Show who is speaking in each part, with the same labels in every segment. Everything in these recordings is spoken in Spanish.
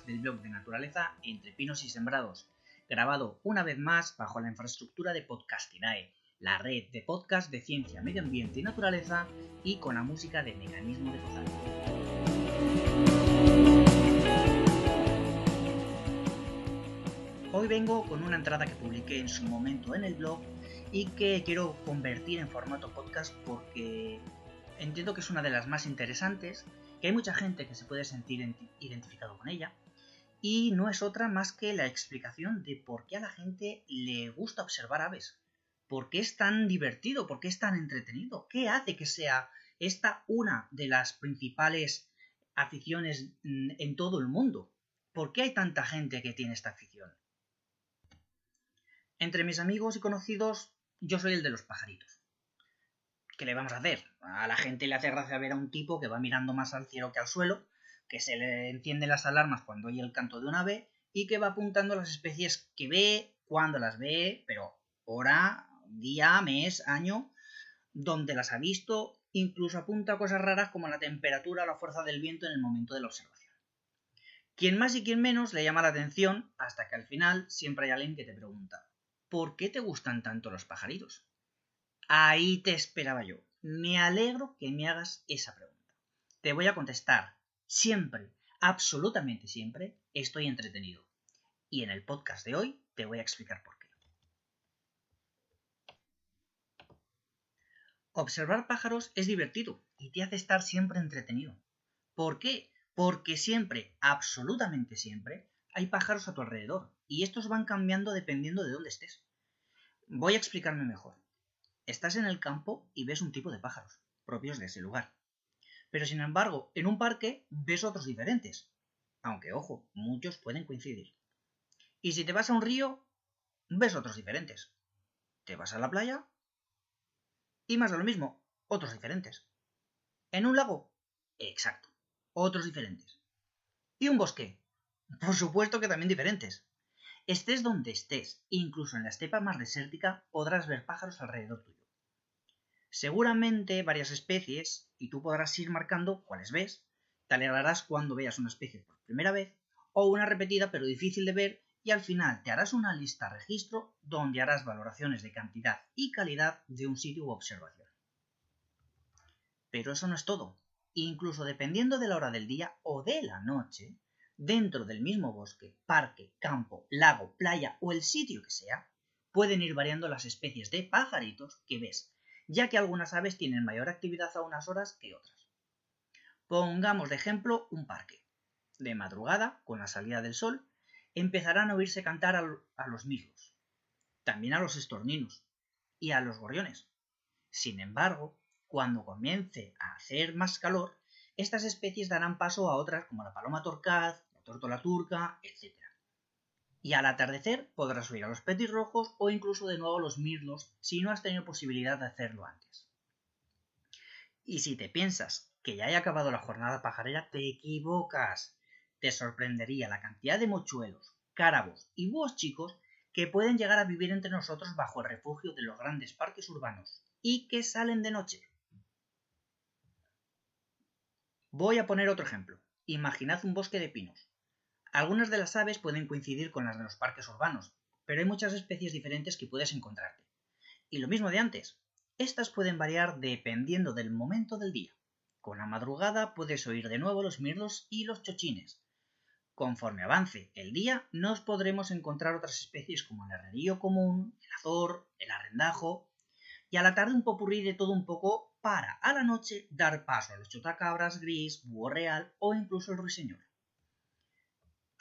Speaker 1: del blog de naturaleza Entre Pinos y Sembrados, grabado una vez más bajo la infraestructura de Podcastinae, la red de podcast de ciencia, medio ambiente y naturaleza y con la música de Mecanismo de Cozal. Hoy vengo con una entrada que publiqué en su momento en el blog y que quiero convertir en formato podcast porque entiendo que es una de las más interesantes, que hay mucha gente que se puede sentir identificado con ella, y no es otra más que la explicación de por qué a la gente le gusta observar aves, por qué es tan divertido, por qué es tan entretenido, qué hace que sea esta una de las principales aficiones mm, en todo el mundo, por qué hay tanta gente que tiene esta afición. Entre mis amigos y conocidos, yo soy el de los pajaritos. ¿qué le vamos a hacer? A la gente le hace gracia ver a un tipo que va mirando más al cielo que al suelo, que se le encienden las alarmas cuando oye el canto de un ave y que va apuntando las especies que ve, cuando las ve, pero hora, día, mes, año, donde las ha visto, incluso apunta cosas raras como la temperatura o la fuerza del viento en el momento de la observación. Quien más y quien menos le llama la atención hasta que al final siempre hay alguien que te pregunta, ¿por qué te gustan tanto los pajaritos? Ahí te esperaba yo. Me alegro que me hagas esa pregunta. Te voy a contestar. Siempre, absolutamente siempre, estoy entretenido. Y en el podcast de hoy te voy a explicar por qué. Observar pájaros es divertido y te hace estar siempre entretenido. ¿Por qué? Porque siempre, absolutamente siempre, hay pájaros a tu alrededor y estos van cambiando dependiendo de dónde estés. Voy a explicarme mejor. Estás en el campo y ves un tipo de pájaros, propios de ese lugar. Pero sin embargo, en un parque ves otros diferentes. Aunque, ojo, muchos pueden coincidir. Y si te vas a un río, ves otros diferentes. Te vas a la playa y más de lo mismo, otros diferentes. En un lago, exacto, otros diferentes. ¿Y un bosque? Por supuesto que también diferentes. Estés donde estés, incluso en la estepa más desértica, podrás ver pájaros alrededor tuyo. Seguramente varias especies, y tú podrás ir marcando cuáles ves. Te alegrarás cuando veas una especie por primera vez, o una repetida pero difícil de ver, y al final te harás una lista registro donde harás valoraciones de cantidad y calidad de un sitio u observación. Pero eso no es todo. Incluso dependiendo de la hora del día o de la noche, dentro del mismo bosque, parque, campo, lago, playa o el sitio que sea, pueden ir variando las especies de pajaritos que ves, ya que algunas aves tienen mayor actividad a unas horas que otras. Pongamos de ejemplo un parque. De madrugada, con la salida del sol, empezarán a oírse cantar a los mismos, también a los estorninos y a los gorriones. Sin embargo, cuando comience a hacer más calor, estas especies darán paso a otras como la paloma torcaz, la tórtola turca, etc. Y al atardecer podrás oír a los petirrojos o incluso de nuevo a los mirlos si no has tenido posibilidad de hacerlo antes. Y si te piensas que ya haya acabado la jornada pajarera, te equivocas. Te sorprendería la cantidad de mochuelos, cárabos y búhos chicos que pueden llegar a vivir entre nosotros bajo el refugio de los grandes parques urbanos y que salen de noche. Voy a poner otro ejemplo. Imaginad un bosque de pinos. Algunas de las aves pueden coincidir con las de los parques urbanos, pero hay muchas especies diferentes que puedes encontrarte. Y lo mismo de antes. Estas pueden variar dependiendo del momento del día. Con la madrugada puedes oír de nuevo los mirlos y los chochines. Conforme avance el día, nos podremos encontrar otras especies como el herrerío común, el azor, el arrendajo, y a la tarde un popurrí de todo un poco para a la noche dar paso a los chotacabras gris, búho real o incluso el ruiseñor.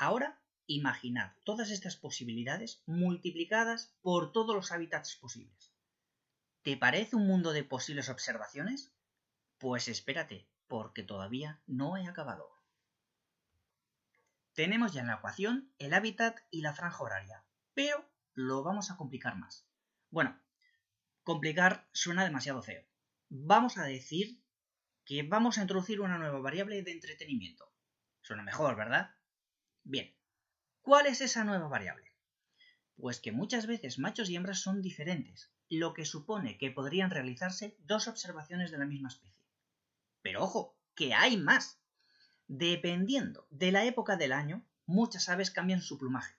Speaker 1: Ahora, imaginad todas estas posibilidades multiplicadas por todos los hábitats posibles. ¿Te parece un mundo de posibles observaciones? Pues espérate, porque todavía no he acabado. Tenemos ya en la ecuación el hábitat y la franja horaria, pero lo vamos a complicar más. Bueno, complicar suena demasiado feo vamos a decir que vamos a introducir una nueva variable de entretenimiento. Suena mejor, ¿verdad? Bien, ¿cuál es esa nueva variable? Pues que muchas veces machos y hembras son diferentes, lo que supone que podrían realizarse dos observaciones de la misma especie. Pero ojo, que hay más. Dependiendo de la época del año, muchas aves cambian su plumaje,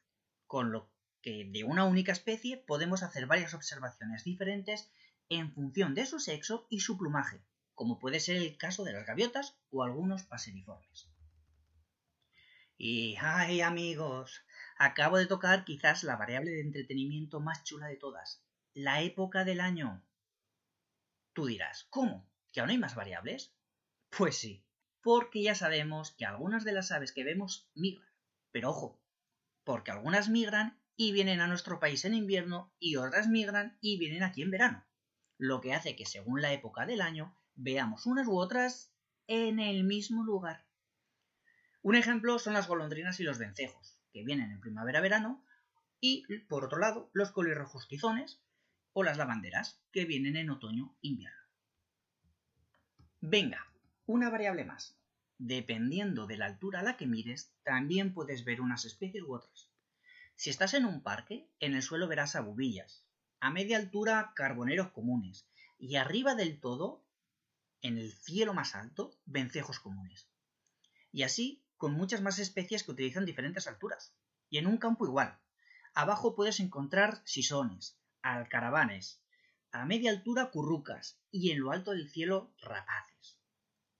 Speaker 1: con lo que de una única especie podemos hacer varias observaciones diferentes en función de su sexo y su plumaje, como puede ser el caso de las gaviotas o algunos paseriformes. Y, ay amigos, acabo de tocar quizás la variable de entretenimiento más chula de todas, la época del año. Tú dirás, ¿cómo? ¿Que aún hay más variables? Pues sí, porque ya sabemos que algunas de las aves que vemos migran. Pero ojo, porque algunas migran y vienen a nuestro país en invierno y otras migran y vienen aquí en verano. Lo que hace que según la época del año veamos unas u otras en el mismo lugar. Un ejemplo son las golondrinas y los vencejos, que vienen en primavera-verano, y por otro lado los colirrojos tizones o las lavanderas, que vienen en otoño-invierno. Venga, una variable más. Dependiendo de la altura a la que mires, también puedes ver unas especies u otras. Si estás en un parque, en el suelo verás abubillas, a media altura carboneros comunes, y arriba del todo, en el cielo más alto, vencejos comunes. Y así con muchas más especies que utilizan diferentes alturas. Y en un campo igual. Abajo puedes encontrar sisones, alcaravanes, a media altura currucas y en lo alto del cielo rapaces.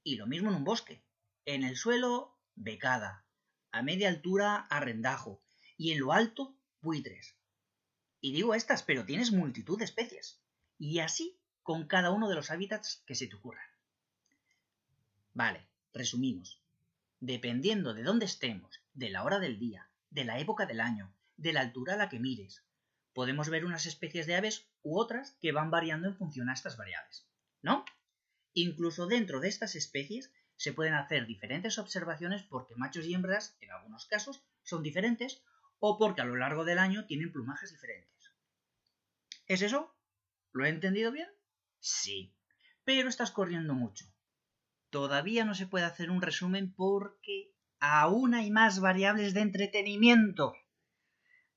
Speaker 1: Y lo mismo en un bosque. En el suelo, becada, a media altura arrendajo y en lo alto buitres. Y digo estas, pero tienes multitud de especies. Y así con cada uno de los hábitats que se te ocurran. Vale, resumimos. Dependiendo de dónde estemos, de la hora del día, de la época del año, de la altura a la que mires, podemos ver unas especies de aves u otras que van variando en función a estas variables, ¿no? Incluso dentro de estas especies se pueden hacer diferentes observaciones porque machos y hembras, en algunos casos, son diferentes o porque a lo largo del año tienen plumajes diferentes. ¿Es eso? ¿Lo he entendido bien? Sí, pero estás corriendo mucho. Todavía no se puede hacer un resumen porque aún hay más variables de entretenimiento.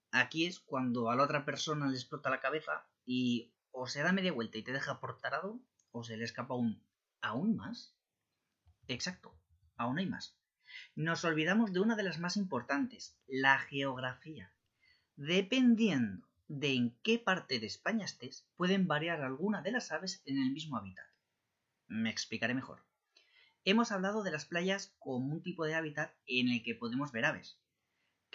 Speaker 1: Aquí es cuando a la otra persona le explota la cabeza y o se da media vuelta y te deja por tarado o se le escapa un ¿aún más? Exacto, aún hay más. Nos olvidamos de una de las más importantes, la geografía. Dependiendo de en qué parte de España estés, pueden variar alguna de las aves en el mismo hábitat. Me explicaré mejor. Hemos hablado de las playas como un tipo de hábitat en el que podemos ver aves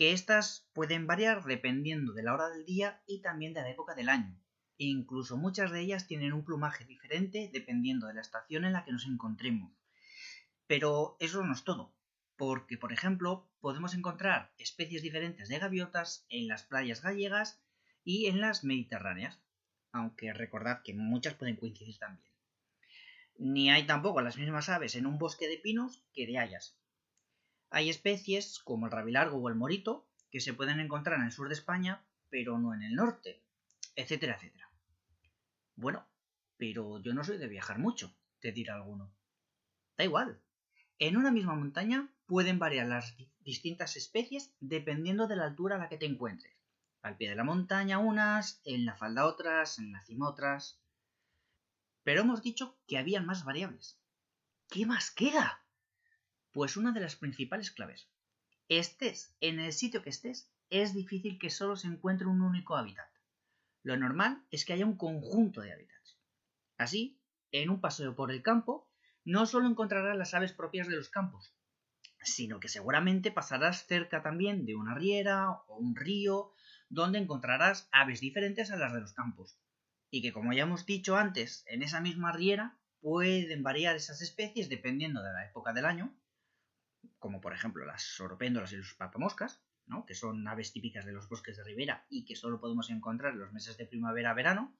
Speaker 1: que éstas pueden variar dependiendo de la hora del día y también de la época del año. E incluso muchas de ellas tienen un plumaje diferente dependiendo de la estación en la que nos encontremos. Pero eso no es todo, porque por ejemplo podemos encontrar especies diferentes de gaviotas en las playas gallegas y en las mediterráneas, aunque recordad que muchas pueden coincidir también. Ni hay tampoco las mismas aves en un bosque de pinos que de hayas, hay especies, como el rabilargo o el morito, que se pueden encontrar en el sur de España, pero no en el norte, etcétera, etcétera. Bueno, pero yo no soy de viajar mucho, te dirá alguno. Da igual. En una misma montaña pueden variar las distintas especies dependiendo de la altura a la que te encuentres. Al pie de la montaña unas, en la falda otras, en la cima otras. Pero hemos dicho que había más variables. ¿Qué más queda? Pues una de las principales claves. Estés en el sitio que estés, es difícil que solo se encuentre un único hábitat. Lo normal es que haya un conjunto de hábitats. Así, en un paseo por el campo, no solo encontrarás las aves propias de los campos, sino que seguramente pasarás cerca también de una riera o un río, donde encontrarás aves diferentes a las de los campos. Y que, como ya hemos dicho antes, en esa misma riera pueden variar esas especies dependiendo de la época del año, como por ejemplo las soropéndolas y los papamoscas, ¿no? que son aves típicas de los bosques de ribera y que solo podemos encontrar en los meses de primavera-verano,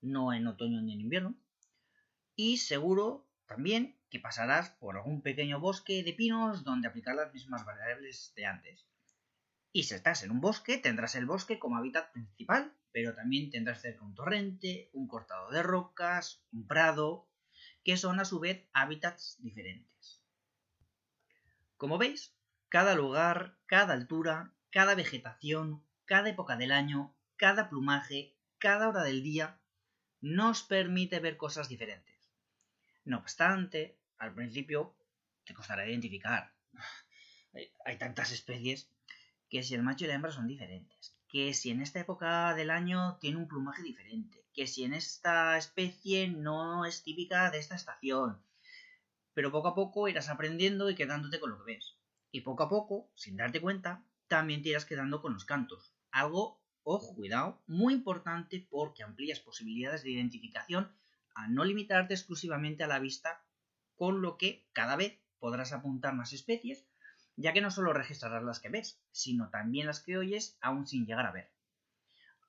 Speaker 1: no en otoño ni en invierno. Y seguro también que pasarás por algún pequeño bosque de pinos donde aplicar las mismas variables de antes. Y si estás en un bosque, tendrás el bosque como hábitat principal, pero también tendrás cerca un torrente, un cortado de rocas, un prado, que son a su vez hábitats diferentes. Como veis, cada lugar, cada altura, cada vegetación, cada época del año, cada plumaje, cada hora del día, nos permite ver cosas diferentes. No obstante, al principio te costará identificar. hay tantas especies que si el macho y la hembra son diferentes, que si en esta época del año tiene un plumaje diferente, que si en esta especie no es típica de esta estación. Pero poco a poco irás aprendiendo y quedándote con lo que ves. Y poco a poco, sin darte cuenta, también te irás quedando con los cantos. Algo, ojo, cuidado, muy importante porque amplías posibilidades de identificación a no limitarte exclusivamente a la vista, con lo que cada vez podrás apuntar más especies ya que no solo registrarás las que ves, sino también las que oyes aún sin llegar a ver,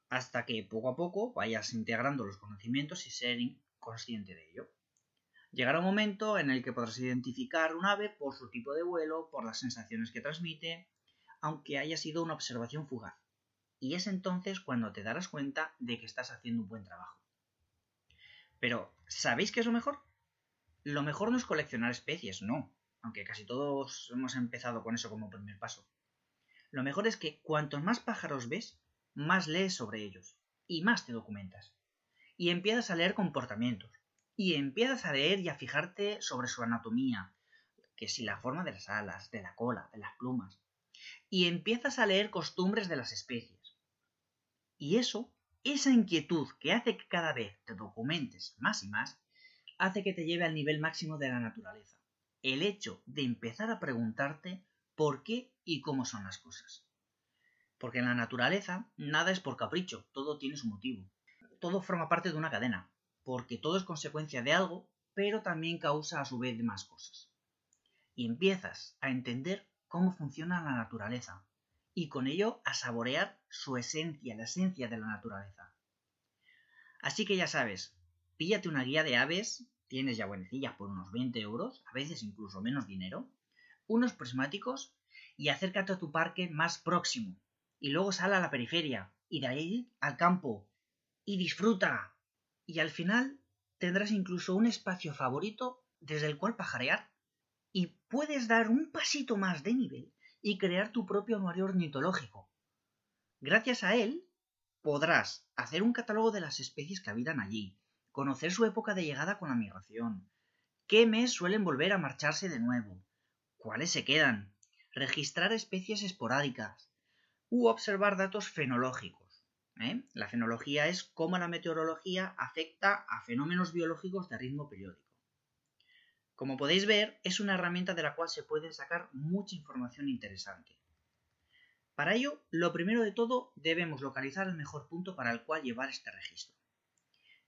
Speaker 1: hasta que poco a poco vayas integrando los conocimientos y ser consciente de ello. Llegará un momento en el que podrás identificar un ave por su tipo de vuelo, por las sensaciones que transmite, aunque haya sido una observación fugaz. Y es entonces cuando te darás cuenta de que estás haciendo un buen trabajo. Pero, ¿sabéis qué es lo mejor? Lo mejor no es coleccionar especies, no aunque casi todos hemos empezado con eso como primer paso. Lo mejor es que cuantos más pájaros ves, más lees sobre ellos y más te documentas. Y empiezas a leer comportamientos. Y empiezas a leer y a fijarte sobre su anatomía, que si la forma de las alas, de la cola, de las plumas. Y empiezas a leer costumbres de las especies. Y eso, esa inquietud que hace que cada vez te documentes más y más, hace que te lleve al nivel máximo de la naturaleza el hecho de empezar a preguntarte por qué y cómo son las cosas. Porque en la naturaleza nada es por capricho, todo tiene su motivo. Todo forma parte de una cadena, porque todo es consecuencia de algo, pero también causa a su vez más cosas. Y empiezas a entender cómo funciona la naturaleza, y con ello a saborear su esencia, la esencia de la naturaleza. Así que ya sabes, píllate una guía de aves tienes ya buenecillas por unos 20 euros, a veces incluso menos dinero, unos prismáticos y acércate a tu parque más próximo. Y luego sal a la periferia y de ahí al campo y disfruta. Y al final tendrás incluso un espacio favorito desde el cual pajarear. Y puedes dar un pasito más de nivel y crear tu propio anuario ornitológico. Gracias a él podrás hacer un catálogo de las especies que habitan allí, conocer su época de llegada con la migración, qué mes suelen volver a marcharse de nuevo, cuáles se quedan, registrar especies esporádicas u observar datos fenológicos. ¿eh? La fenología es cómo la meteorología afecta a fenómenos biológicos de ritmo periódico. Como podéis ver, es una herramienta de la cual se puede sacar mucha información interesante. Para ello, lo primero de todo, debemos localizar el mejor punto para el cual llevar este registro.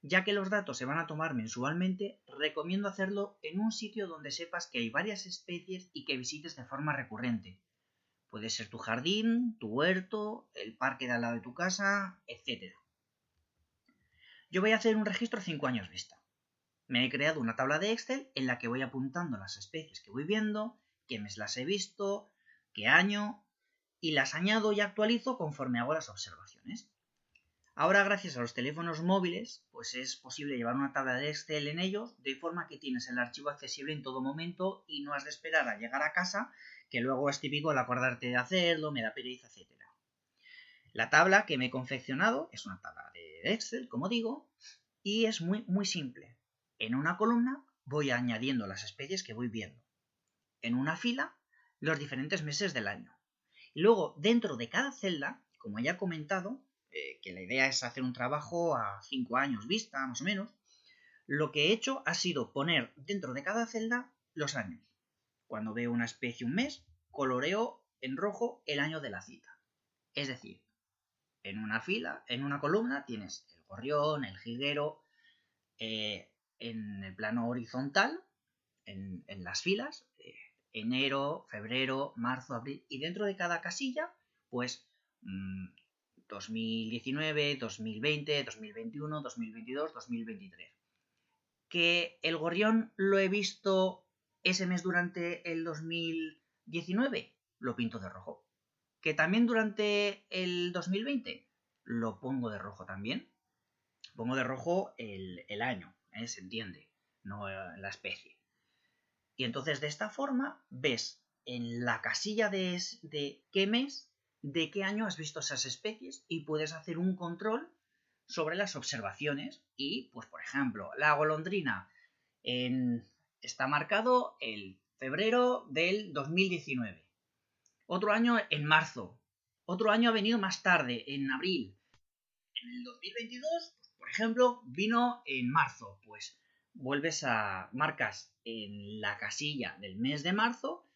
Speaker 1: Ya que los datos se van a tomar mensualmente, recomiendo hacerlo en un sitio donde sepas que hay varias especies y que visites de forma recurrente. Puede ser tu jardín, tu huerto, el parque de al lado de tu casa, etc. Yo voy a hacer un registro 5 años vista. Me he creado una tabla de Excel en la que voy apuntando las especies que voy viendo, qué mes las he visto, qué año, y las añado y actualizo conforme hago las observaciones. Ahora, gracias a los teléfonos móviles, pues es posible llevar una tabla de Excel en ellos, de forma que tienes el archivo accesible en todo momento y no has de esperar a llegar a casa, que luego es típico el acordarte de hacerlo, me da pereza, etc. La tabla que me he confeccionado es una tabla de Excel, como digo, y es muy, muy simple. En una columna voy añadiendo las especies que voy viendo. En una fila, los diferentes meses del año. Y luego, dentro de cada celda, como ya he comentado, eh, que la idea es hacer un trabajo a 5 años vista, más o menos, lo que he hecho ha sido poner dentro de cada celda los años. Cuando veo una especie un mes, coloreo en rojo el año de la cita. Es decir, en una fila, en una columna, tienes el gorrión, el jilguero, eh, en el plano horizontal, en, las filas, eh, enero, febrero, marzo, abril, y dentro de cada casilla, pues mm, 2019, 2020, 2021, 2022, 2023. Que el gorrión lo he visto ese mes durante el 2019, lo pinto de rojo. Que también durante el 2020 lo pongo de rojo también. Pongo de rojo el, año, ¿eh? se entiende, no eh, la especie. Y entonces de esta forma ves en la casilla de, de qué mes de qué año has visto esas especies y puedes hacer un control sobre las observaciones y, pues por ejemplo, la golondrina está marcado el febrero del 2019. Otro año en marzo. Otro año ha venido más tarde, en abril. En el 2022, por ejemplo, vino en marzo. Pues vuelves a marcas en la casilla del mes de marzo,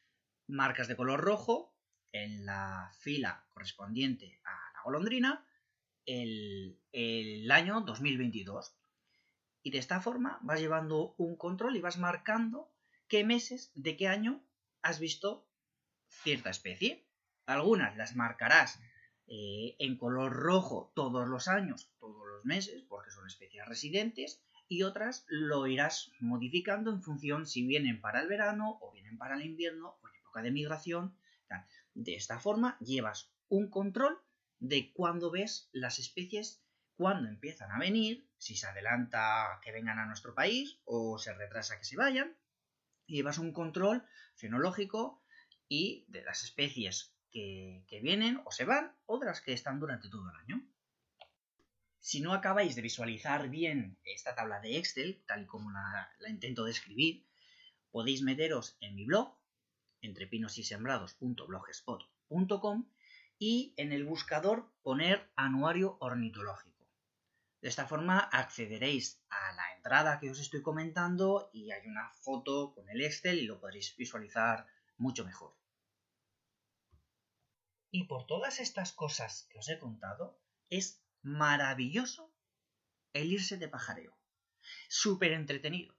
Speaker 1: marcas de color rojo en la fila correspondiente a la golondrina el, el año 2022. Y de esta forma vas llevando un control y vas marcando qué meses de qué año has visto cierta especie. Algunas las marcarás eh, en color rojo todos los años, todos los meses, porque son especies residentes, y otras lo irás modificando en función si vienen para el verano o vienen para el invierno o en época de migración. De esta forma llevas un control de cuándo ves las especies, cuándo empiezan a venir, si se adelanta que vengan a nuestro país o se retrasa que se vayan. Llevas un control fenológico y de las especies que, vienen o se van o de las que están durante todo el año. Si no acabáis de visualizar bien esta tabla de Excel, tal y como la, intento describir, podéis meteros en mi blog, entrepinosysembrados.blogspot.com y en el buscador poner anuario ornitológico. De esta forma accederéis a la entrada que os estoy comentando y hay una foto con el Excel y lo podréis visualizar mucho mejor. Y por todas estas cosas que os he contado, es maravilloso el irse de pajareo. Súper entretenido.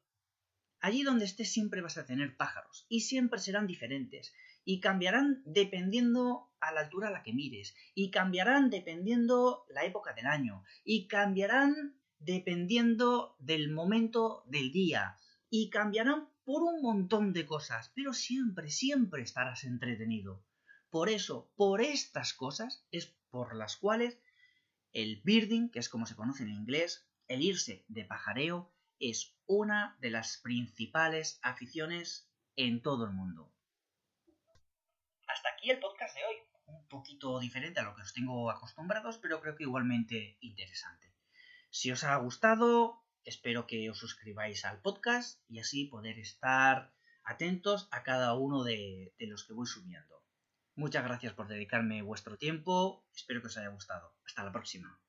Speaker 1: Allí donde estés siempre vas a tener pájaros y siempre serán diferentes y cambiarán dependiendo a la altura a la que mires y cambiarán dependiendo la época del año y cambiarán dependiendo del momento del día y cambiarán por un montón de cosas, pero siempre, siempre estarás entretenido. Por eso, por estas cosas, es por las cuales el birding, que es como se conoce en inglés, el irse de pajareo, es una de las principales aficiones en todo el mundo. Hasta aquí el podcast de hoy. Un poquito diferente a lo que os tengo acostumbrados, pero creo que igualmente interesante. Si os ha gustado, Espero que os suscribáis al podcast y así poder estar atentos a cada uno de, los que voy subiendo. Muchas gracias por dedicarme vuestro tiempo. Espero que os haya gustado. Hasta la próxima.